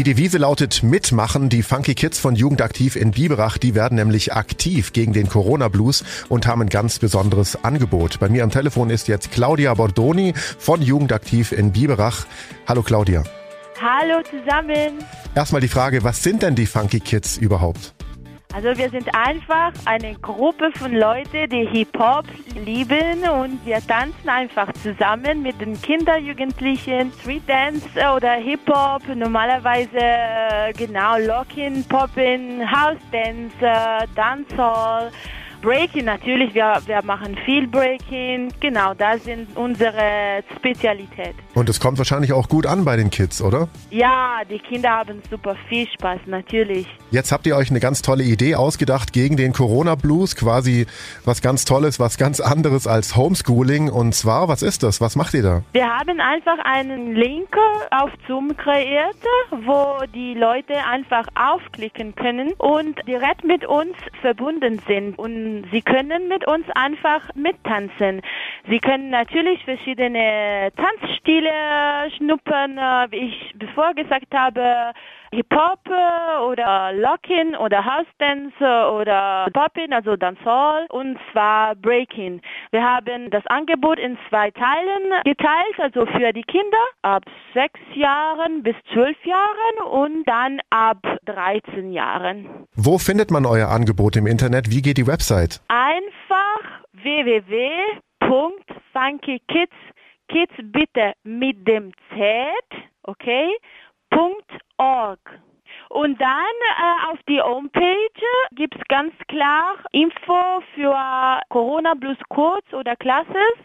Die Devise lautet mitmachen. Die Funky Kids von Jugendaktiv in Biberach, die werden nämlich aktiv gegen den Corona Blues und haben ein ganz besonderes Angebot. Bei mir am Telefon ist jetzt Claudia Bordoni von Jugendaktiv in Biberach. Hallo Claudia. Hallo zusammen. Erstmal die Frage, was sind denn die Funky Kids überhaupt? Also wir sind einfach eine Gruppe von Leuten, die Hip-Hop lieben und wir tanzen einfach zusammen mit den Kindern, Jugendlichen, Street Dance oder Hip-Hop, normalerweise äh, genau Locking, Poppin, House Dance, Dancehall. Breaking natürlich, wir, wir machen viel Breaking. Genau, das sind unsere Spezialität. Und es kommt wahrscheinlich auch gut an bei den Kids, oder? Ja, die Kinder haben super viel Spaß, natürlich. Jetzt habt ihr euch eine ganz tolle Idee ausgedacht gegen den Corona Blues, quasi was ganz Tolles, was ganz anderes als Homeschooling. Und zwar, was ist das? Was macht ihr da? Wir haben einfach einen Link auf Zoom kreiert, wo die Leute einfach aufklicken können und direkt mit uns verbunden sind. Und Sie können mit uns einfach mittanzen. Sie können natürlich verschiedene Tanzstile schnuppern, wie ich bevor gesagt habe, Hip-Hop oder Lockin oder House Dance oder Poppin, also Dancehall und zwar Breaking. Wir haben das Angebot in zwei Teilen geteilt, also für die Kinder ab sechs Jahren bis zwölf Jahren und dann ab 13 Jahren. Wo findet man euer Angebot im Internet? Wie geht die Website? Einfach www.funkykids Kids bitte mit dem Z, okay? .org. Und dann äh, auf die Homepage gibt es ganz klar Info für Corona Plus Kurz oder Classes.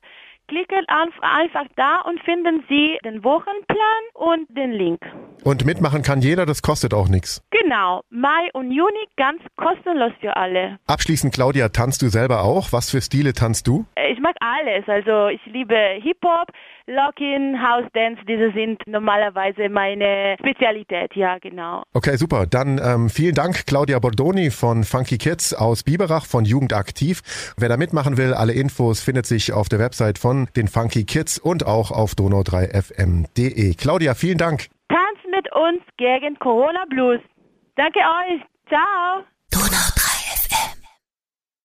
Klicken einfach da und finden Sie den Wochenplan und den Link. Und mitmachen kann jeder, das kostet auch nichts. Genau, Mai und Juni ganz kostenlos für alle. Abschließend, Claudia, tanzt du selber auch? Was für Stile tanzt du? Alles. Also ich liebe Hip-Hop, Lockin, House Dance, diese sind normalerweise meine Spezialität, ja genau. Okay, super. Dann ähm, vielen Dank, Claudia Bordoni von Funky Kids aus Biberach von Jugend aktiv. Wer da mitmachen will, alle Infos findet sich auf der Website von den Funky Kids und auch auf donau3fm.de. Claudia, vielen Dank. Tanz mit uns gegen Corona Blues. Danke euch. Ciao.